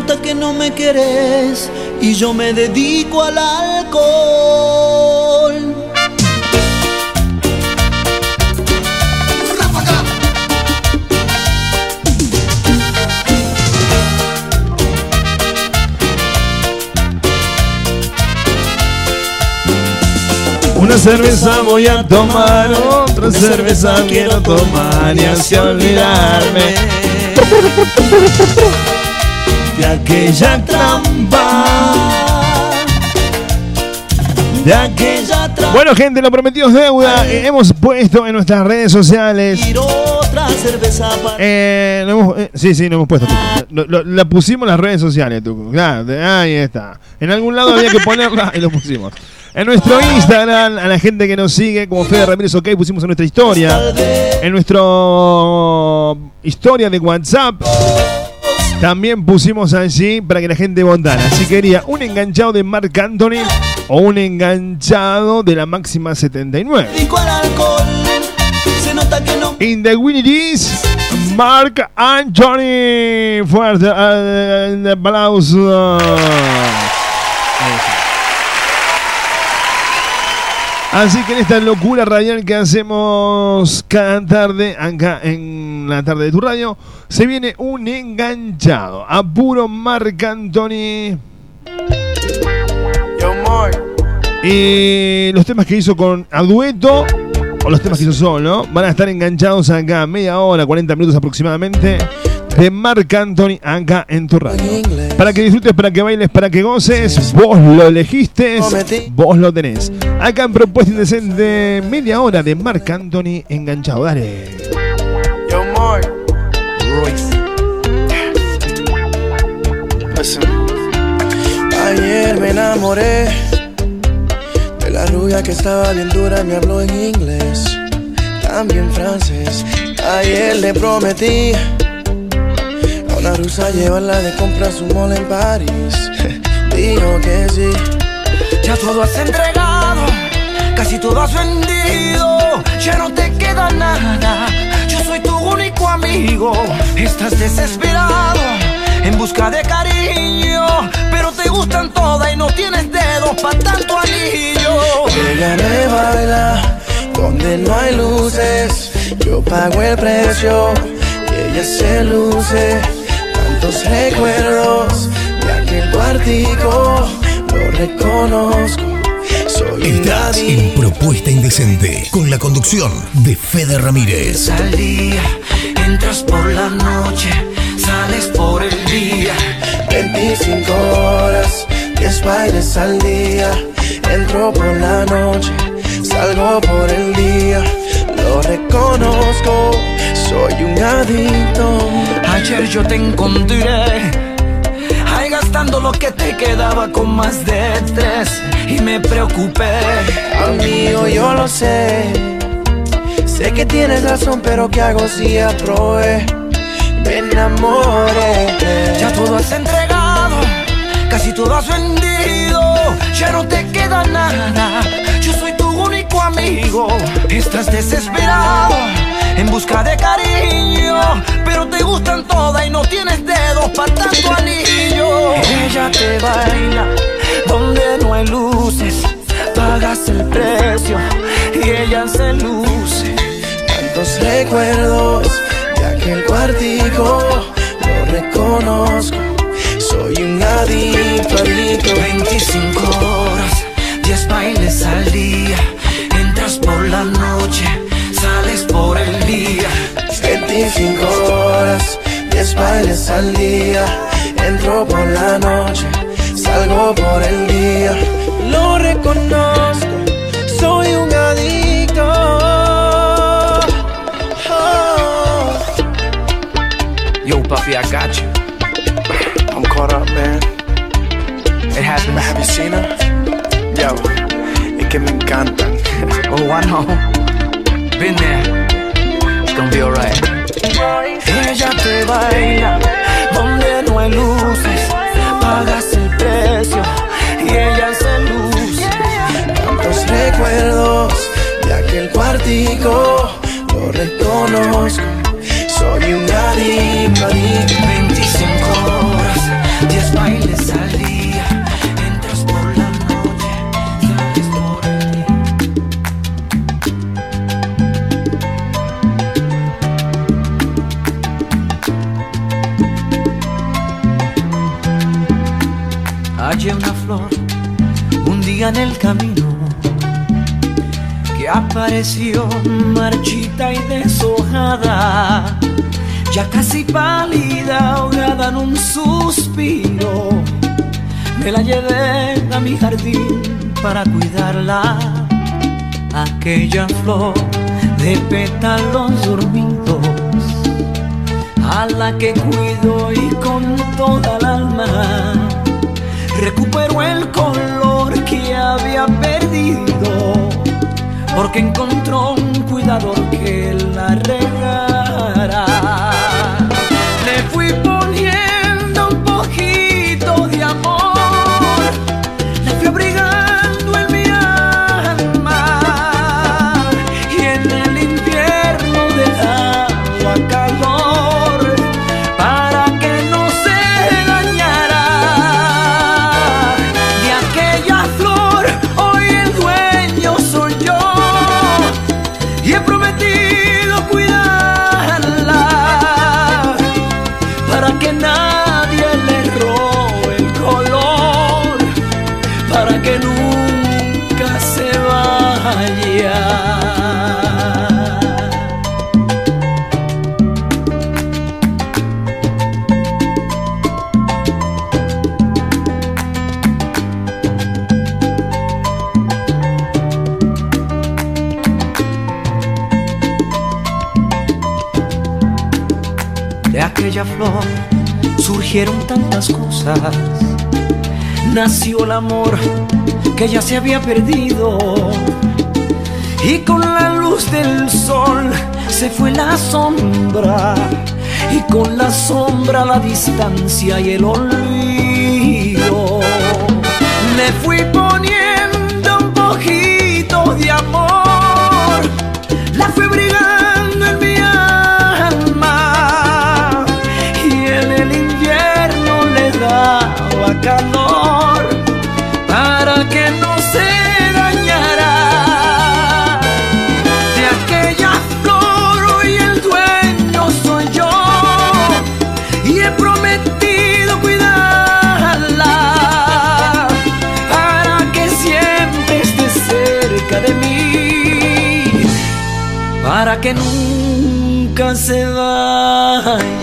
nota que no me querés y yo me dedico al alcohol. Una cerveza voy a tomar, otra cerveza quiero tomar y así olvidarme de aquella trampa. De aquella trampa. Bueno, gente, lo prometido es deuda. Eh, hemos puesto en nuestras redes sociales. otra cerveza para... Eh, hemos- eh, sí, sí, lo hemos puesto. Lo- lo- la pusimos en las redes sociales, Tucu. Claro, ahí está. En algún lado había que ponerla y lo pusimos. En nuestro Instagram, a la gente que nos sigue, como Fede Ramírez OK, pusimos en nuestra historia. En nuestro historia de WhatsApp. También pusimos allí para que la gente votara. Si quería un enganchado de Marc Anthony o un enganchado de la máxima 79. dedico al alcohol. Se nota que no In the winning is Mark Anthony. Fuerte eh, aplauso. Así que en esta locura radial que hacemos cada tarde, acá en la tarde de tu radio, se viene un enganchado. A puro Marc Anthony. Y los temas que hizo con a dueto o los temas que hizo solo van a estar enganchados acá media hora, 40 minutos aproximadamente de Marc Anthony acá en tu radio. Para que disfrutes, para que bailes, para que goces, vos lo elegiste, vos lo tenés. Acá en Propuesta Indecente, media hora de Marc Anthony enganchado. Dale. Yo, Mark. Royce. Ayer me enamoré de la rubia que estaba bien dura y me habló en inglés, también francés. Ayer le prometí a una rusa llevarla de compras un mall en París. Dijo que sí. Ya todo has entregado, casi todo has vendido, ya no te queda nada. Yo soy tu único amigo, estás desesperado en busca de cariño, pero te gustan todas y no tienes dedos para tanto anillo. Ella me baila donde no hay luces. Yo pago el precio y ella se luce. Tantos recuerdos de aquel cuartico, lo reconozco. Soy Estás en Propuesta Indecente con la conducción de Fede Ramírez. al día, entras por la noche, sales por el día. 25 horas, 10 bailes al día. Entro por la noche, salgo por el día. Lo reconozco, soy un adicto. Ayer yo te encontré Ahí gastando lo que te quedaba con más de tres Y me preocupé Amigo, yo lo sé. Sé que tienes razón, pero ¿qué hago si aprobé? Me enamoré. Ya todo has entregado Casi todo has vendido Ya no te queda nada Yo soy tu único amigo Estás desesperado En busca de cariño Pero te gustan todas y no tienes dedos para tanto anillo Ella te baila Donde no hay luces Pagas el precio Y ella se luce Tantos recuerdos de aquel cuartico, lo reconozco. Soy un adicto, adicto. 25 horas, 10 bailes al día. Entras por la noche, sales por el día. 25 horas, 10 bailes al día. Entro por la noche, salgo por el día. Lo reconozco, soy un adicto. Oh. Yo, papi, I got you. I'm caught up, man. It happens. Have you seen her? Yo, es que me encantan. Oh, I know. Been gonna be alright. Ella te baila donde no hay luces. Pagas el precio y ella se luce. Tantos recuerdos de aquel cuartico, lo reconozco. Ya casi pálida, ahogada en un suspiro. Me la llevé a mi jardín para cuidarla, aquella flor de pétalos dormidos, a la que cuido y con toda el alma recuperó el color que había perdido, porque encontró un cuidador que la regara. El amor que ya se había perdido. Y con la luz del sol se fue la sombra. Y con la sombra la distancia y el olvido. Le fui poniendo un poquito de amor. Que nunca se vaya.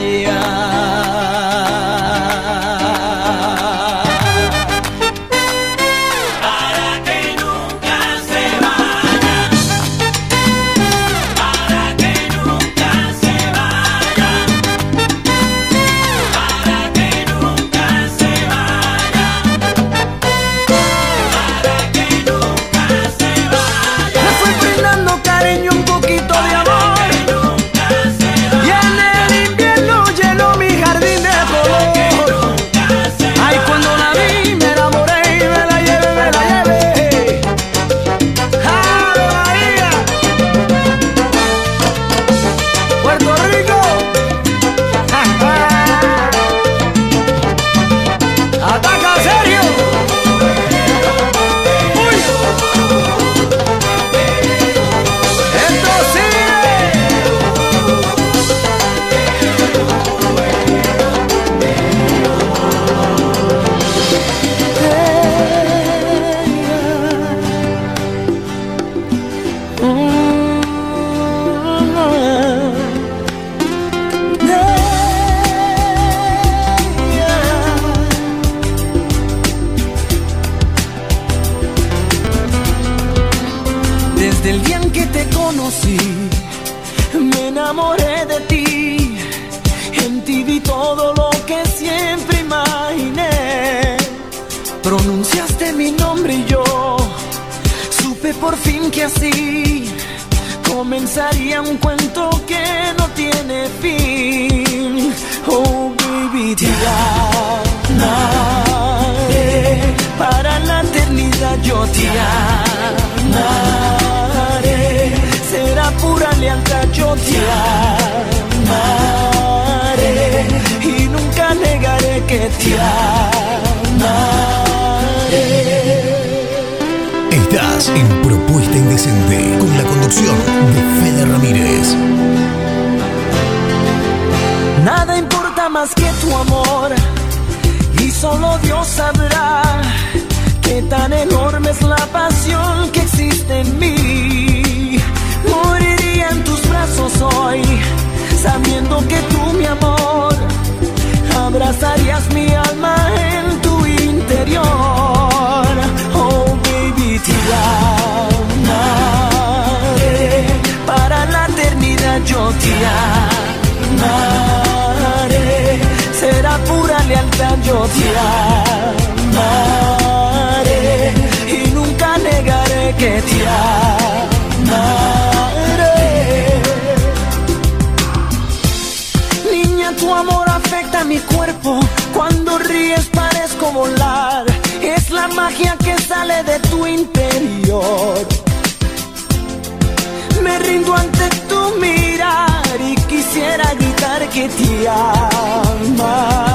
Fin que así comenzaría un cuento que no tiene fin. Oh, baby, te amaré. Para la eternidad yo te amaré. Será pura lealtad, yo te amaré. Y nunca negaré que te amaré. En Propuesta Indecente con la conducción de Fede Ramírez. Nada importa más que tu amor y solo Dios sabrá qué tan enorme es la pasión que existe en mí. Moriría en tus brazos hoy, sabiendo que tú, mi amor, abrazarías mi alma en tu interior. Te amaré. Para la eternidad yo te amaré. Será pura lealtad, yo te amaré. Y nunca negaré que te amaré. Niña, tu amor afecta mi cuerpo. Cuando ríes parezco volar. Es la magia que sale de Me rindo ante tu mirar y quisiera gritar que te amaré.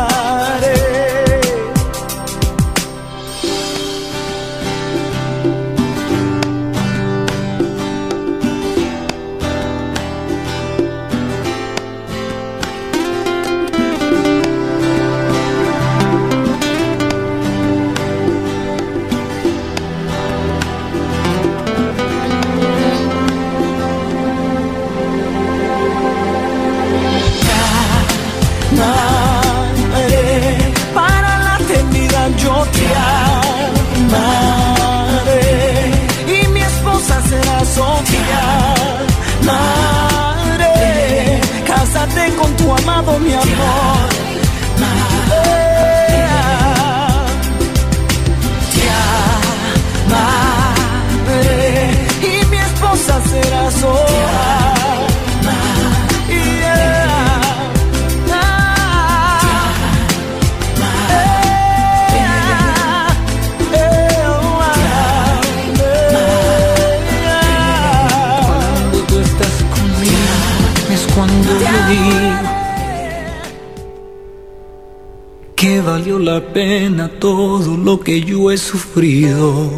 Pena todo lo que yo he sufrido.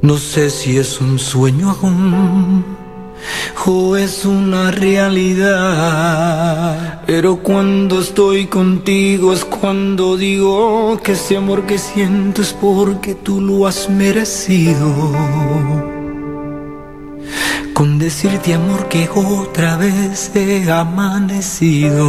No sé si es un sueño aún o es una realidad. Pero cuando estoy contigo es cuando digo que ese amor que siento es porque tú lo has merecido. Con decirte amor que otra vez he amanecido.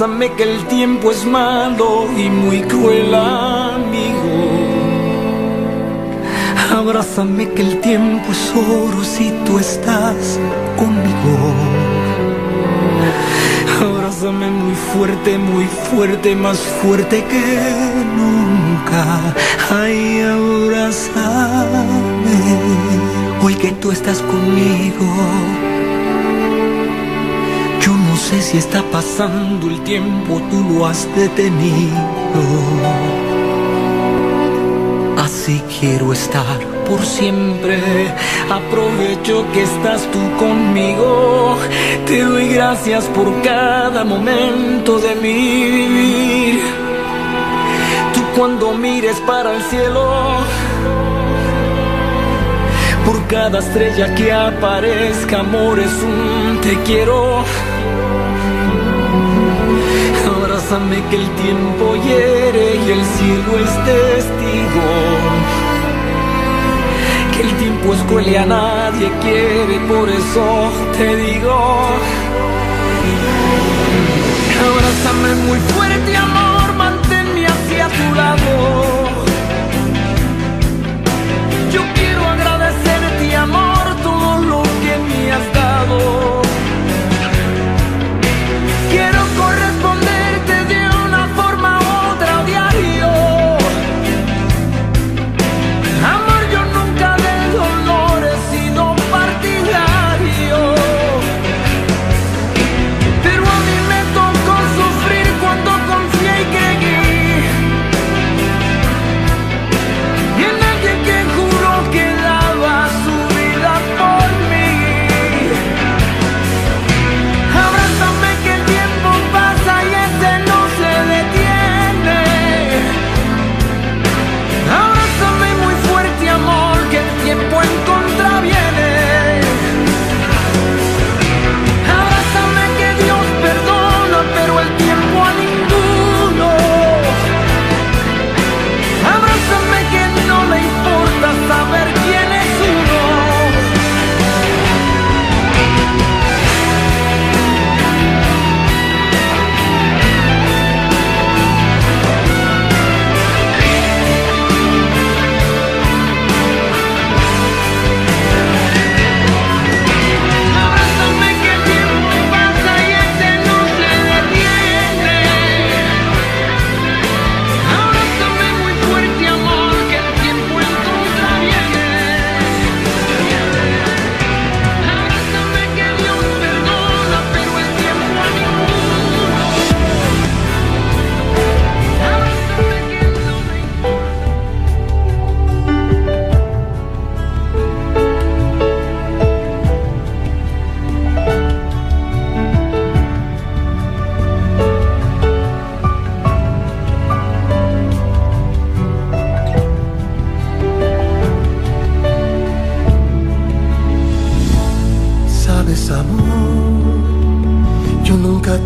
Abrázame que el tiempo es malo y muy cruel amigo. Abrázame que el tiempo es oro si tú estás conmigo. Abrázame muy fuerte, muy fuerte, más fuerte que nunca. Ay, abrázame hoy que tú estás conmigo. Sé si está pasando el tiempo, tú lo has detenido. Así quiero estar por siempre. Aprovecho que estás tú conmigo. Te doy gracias por cada momento de mi vivir. Tú cuando mires para el cielo. Cada estrella que aparezca, amor, es un te quiero. Abrázame que el tiempo hiere y el cielo es testigo. Que el tiempo es cruel y a nadie quiere, por eso te digo. Abrázame muy fuerte, amor, manténme hacia tu lado.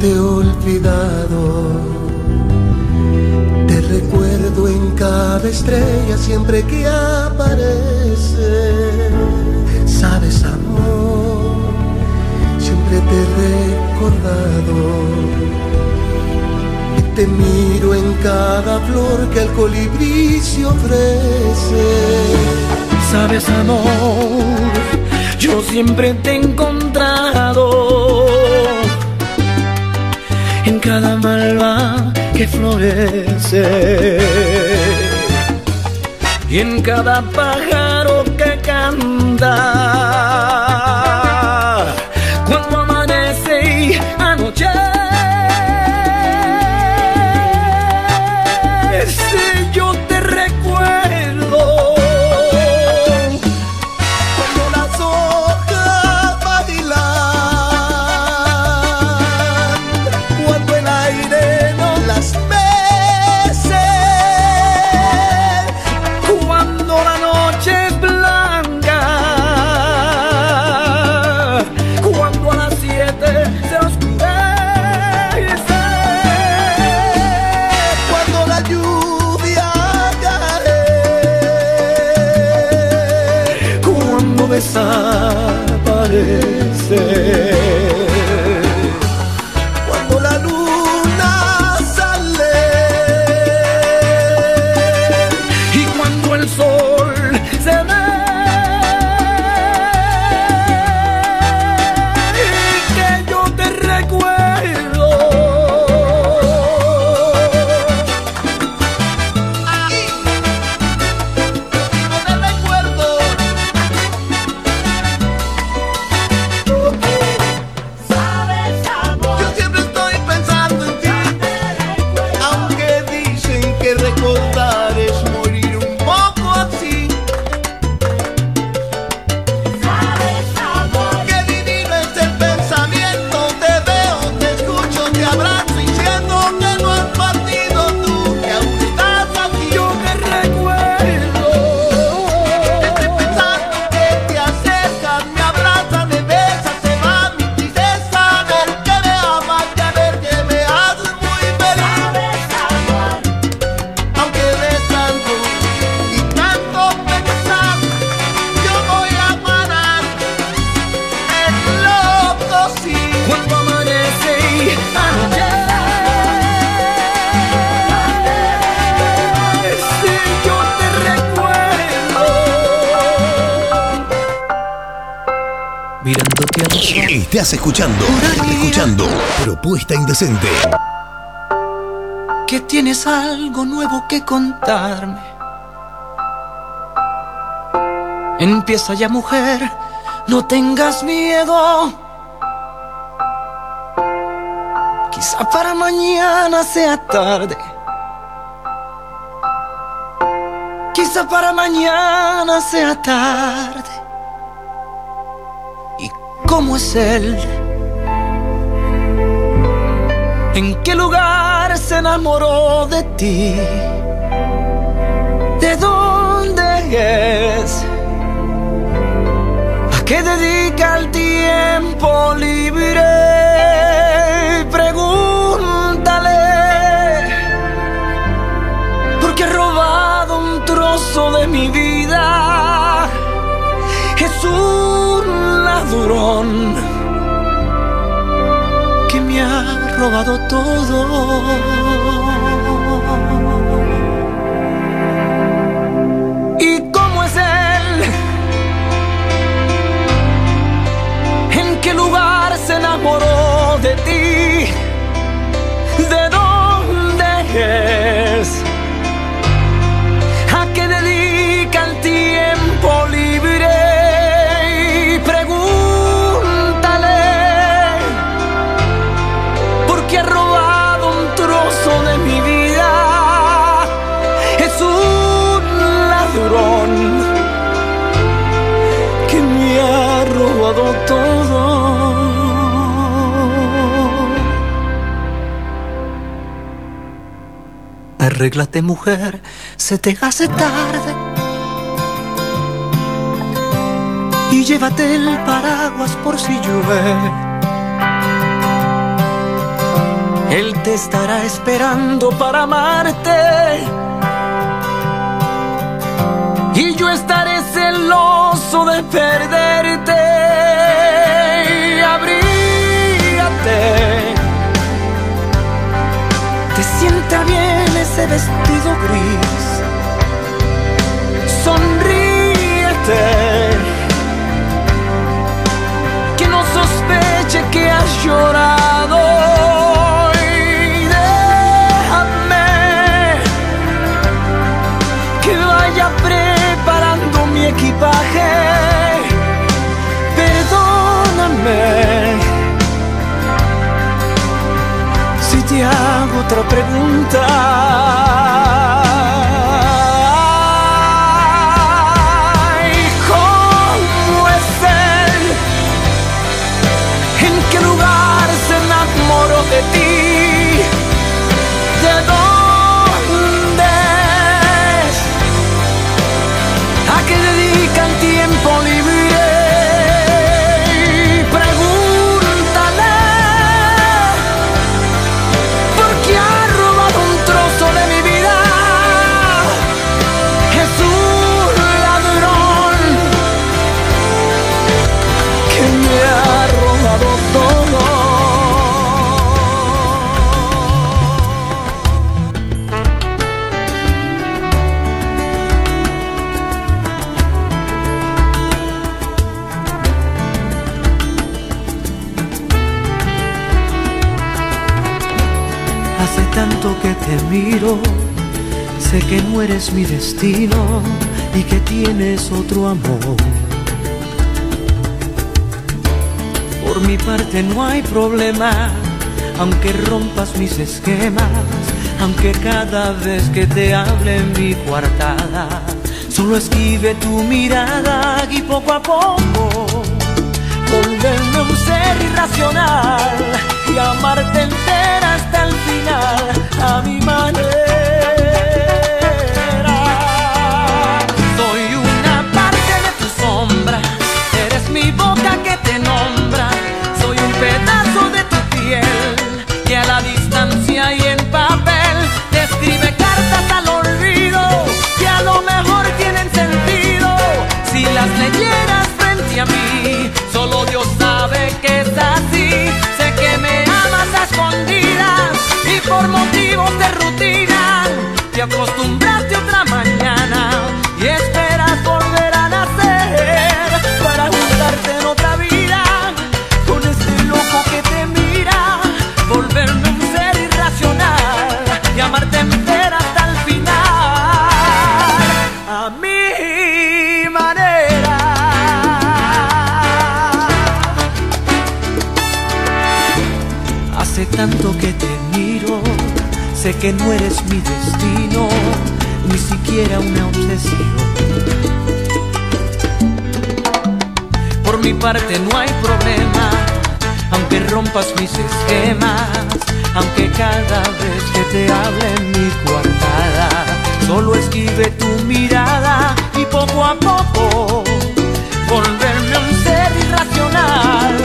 Te he olvidado. Te recuerdo en cada estrella siempre que aparece. Sabes, amor, siempre te he recordado. Y te miro en cada flor que el colibrí se ofrece. Sabes, amor, yo siempre te he encontrado en cada malva que florece. Y en cada pájaro que canta escuchando, escuchando Propuesta Indecente. que tienes algo nuevo que contarme. Empieza ya mujer, no tengas miedo. Quizá para mañana sea tarde. Quizá para mañana sea tarde. ¿Y cómo es él? ¿En qué lugar se enamoró de ti? ¿De dónde es? ¿A qué dedica el tiempo libre? Robado todo. Arréglate mujer, se te hace tarde. Y llévate el paraguas por si llueve. Él te estará esperando para amarte. Y yo estaré celoso de perderte. Ese vestido gris. Sonríete. Que no sospeche que has llorado. Otra pregunta. No eres mi destino y que tienes otro amor. Por mi parte no hay problema, aunque rompas mis esquemas, aunque cada vez que te hable en mi coartada, solo esquive tu mirada y poco a poco volverme un ser irracional y amarte entera hasta el final a mi manera. Mi boca que te nombra, soy un pedazo de tu piel que a la distancia y en papel te escribe cartas al olvido que a lo mejor tienen sentido si las leyeras frente a mí. Solo Dios sabe que es así. Sé que me amas a escondidas y por motivos de rutina te acostumbraste Tanto que te miro, sé que no eres mi destino, ni siquiera una obsesión. Por mi parte no hay problema, aunque rompas mis esquemas, aunque cada vez que te hable en mi coartada, solo esquive tu mirada y poco a poco volverme un ser irracional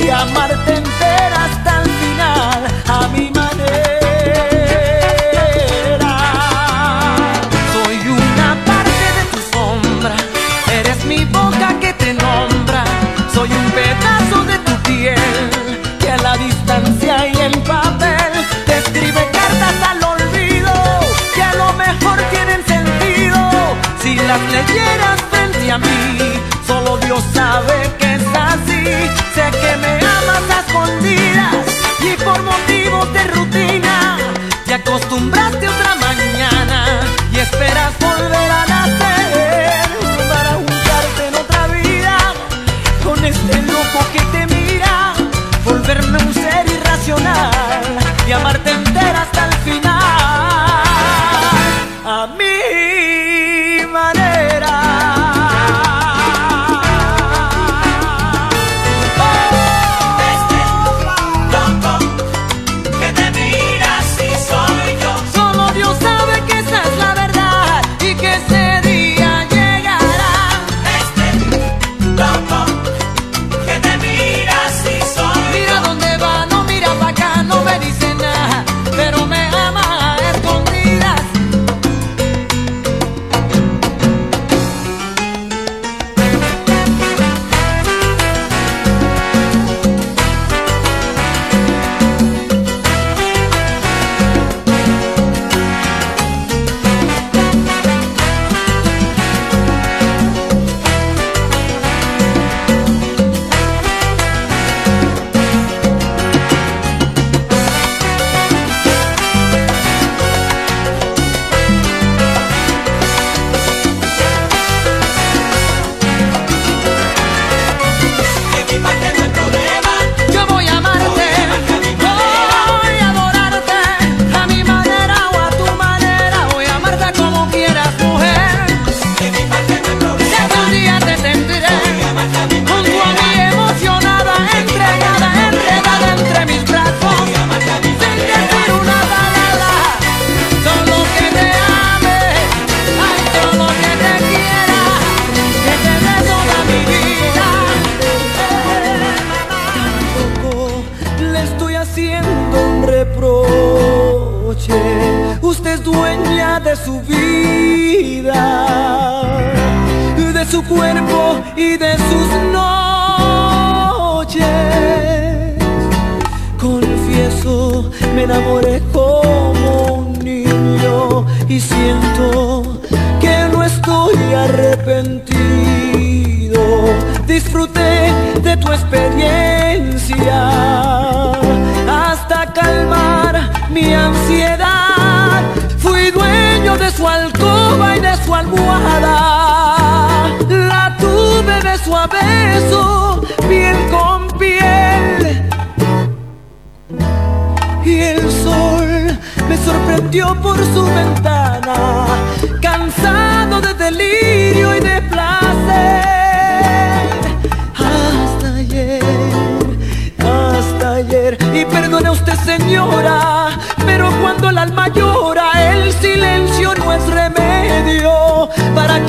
y amarte entera las leyeras frente a mí. Solo Dios sabe que es así. Sé que me amas a escondidas y por motivos de rutina te acostumbraste otra mañana y esperas volver a nacer para juntarte en otra vida con este loco que te mira, volverme un ser irracional y amarte almohada. La tuve beso a beso, piel con piel. Y el sol me sorprendió por su ventana, cansado de delirio y de placer. Hasta ayer, hasta ayer. Y perdone usted, señora, pero cuando el alma llora, el silencio no es remedio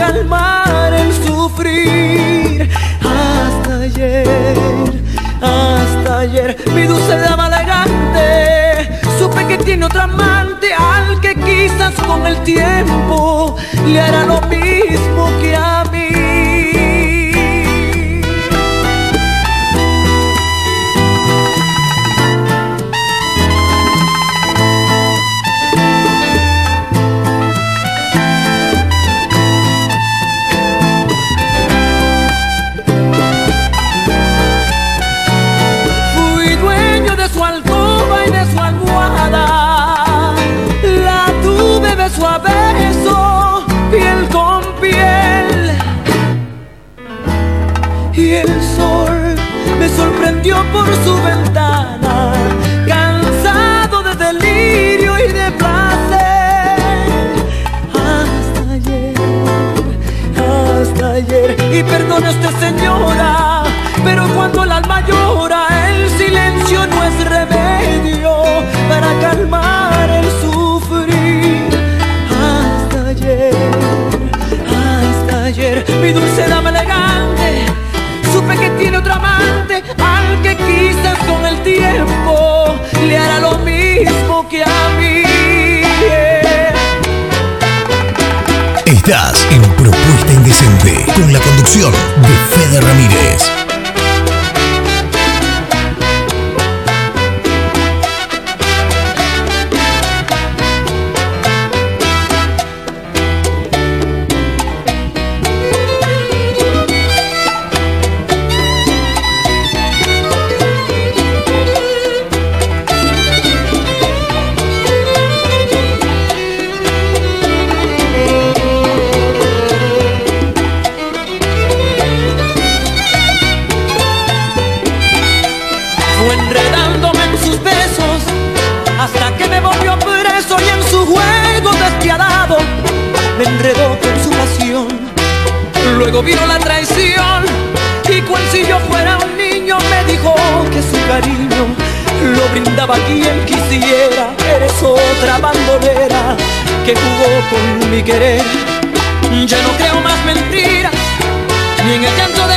calmar el sufrir. Hasta ayer, hasta ayer, mi dulce dama elegante, supe que tiene otro amante al que quizás con el tiempo le hará lo mismo que a mí. Por su ventana, cansado de delirio y de placer. Hasta ayer, hasta ayer. Y perdone usted, señora, tiempo le hará lo mismo que a mí. Estás en Propuesta Indecente con la conducción de Fede Ramírez. Que jugó con mi querer. Ya no creo más mentiras ni en el llanto de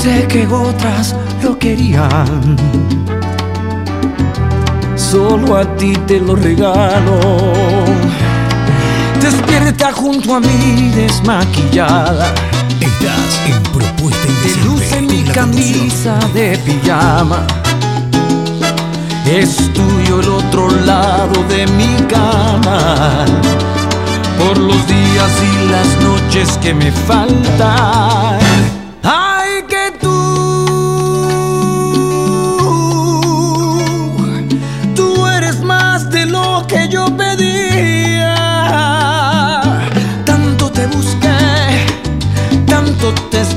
Sé que otras lo querían. Solo a ti te lo regalo. Despierta junto a mí desmaquillada. Estás en Propuesta Te luce mi camisa de pijama. Es tuyo el otro lado de mi cama. Por los días y las noches que me faltan.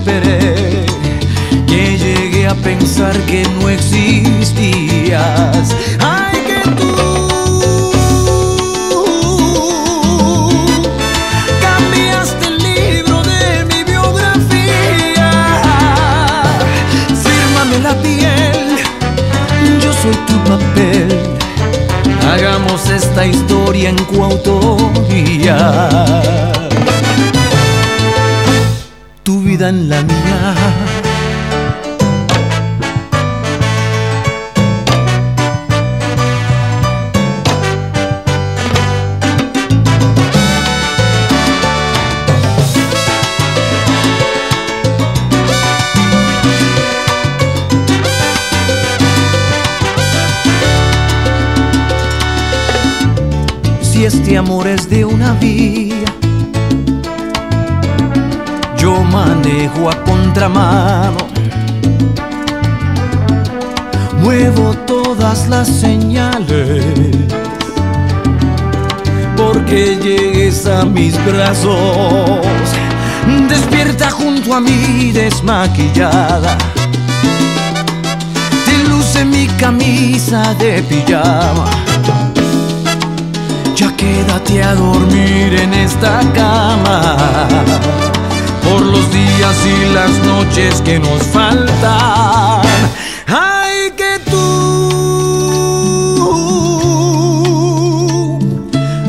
Esperé que llegué a pensar que no existías. Ay, que tú cambiaste el libro de mi biografía. Fírmame la piel, yo soy tu papel. Hagamos esta historia en coautoría vida en la mía. Si este amor es de una vía, manejo a contramano. Muevo todas las señales porque llegues a mis brazos. Despierta junto a mí desmaquillada. Te luce mi camisa de pijama. Ya quédate a dormir en esta cama por los días y las noches que nos faltan. Ay, que tú,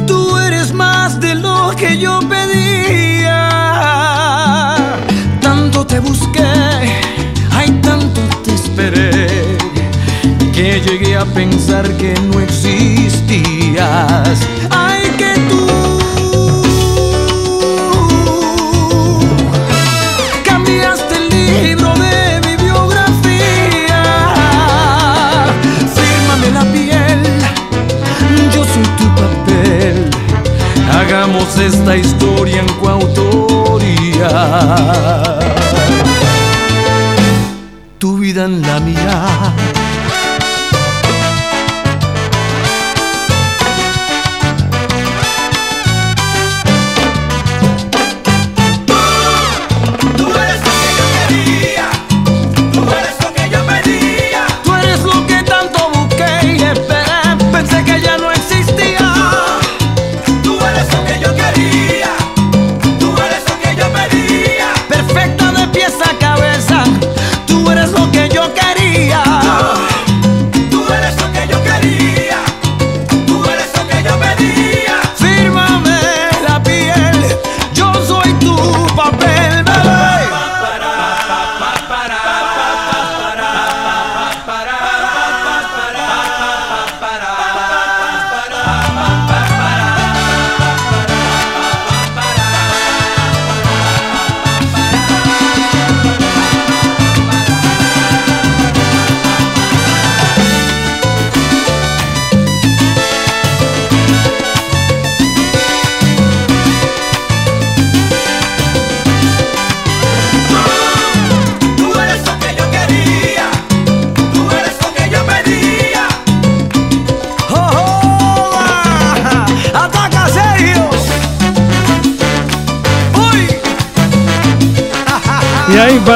tú eres más de lo que yo pedía. Tanto te busqué, ay, tanto te esperé que llegué a pensar que no existías. Esta historia en coautoría. Tu vida en la mía.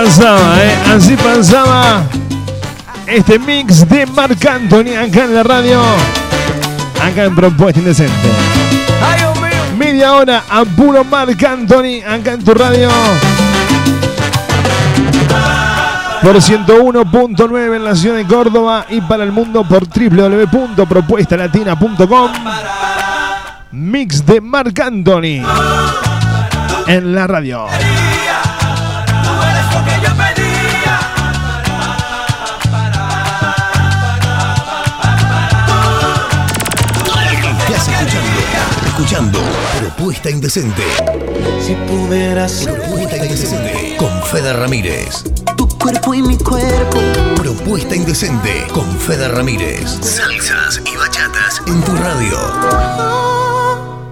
Pasaba, ¿eh? Así pasaba este mix de Marc Anthony acá en la radio. Acá en Propuesta Indecente. Media hora a puro Marc Anthony acá en tu radio. Por 101.9 en la ciudad de Córdoba y para el mundo por www.propuestalatina.com. Mix de Marc Anthony en la radio. Escuchando Propuesta indecente. Si pudieras Propuesta indecente con Fede Ramírez. Tu cuerpo y mi cuerpo. Propuesta indecente con Fede Ramírez. Salsas y bachatas en tu radio.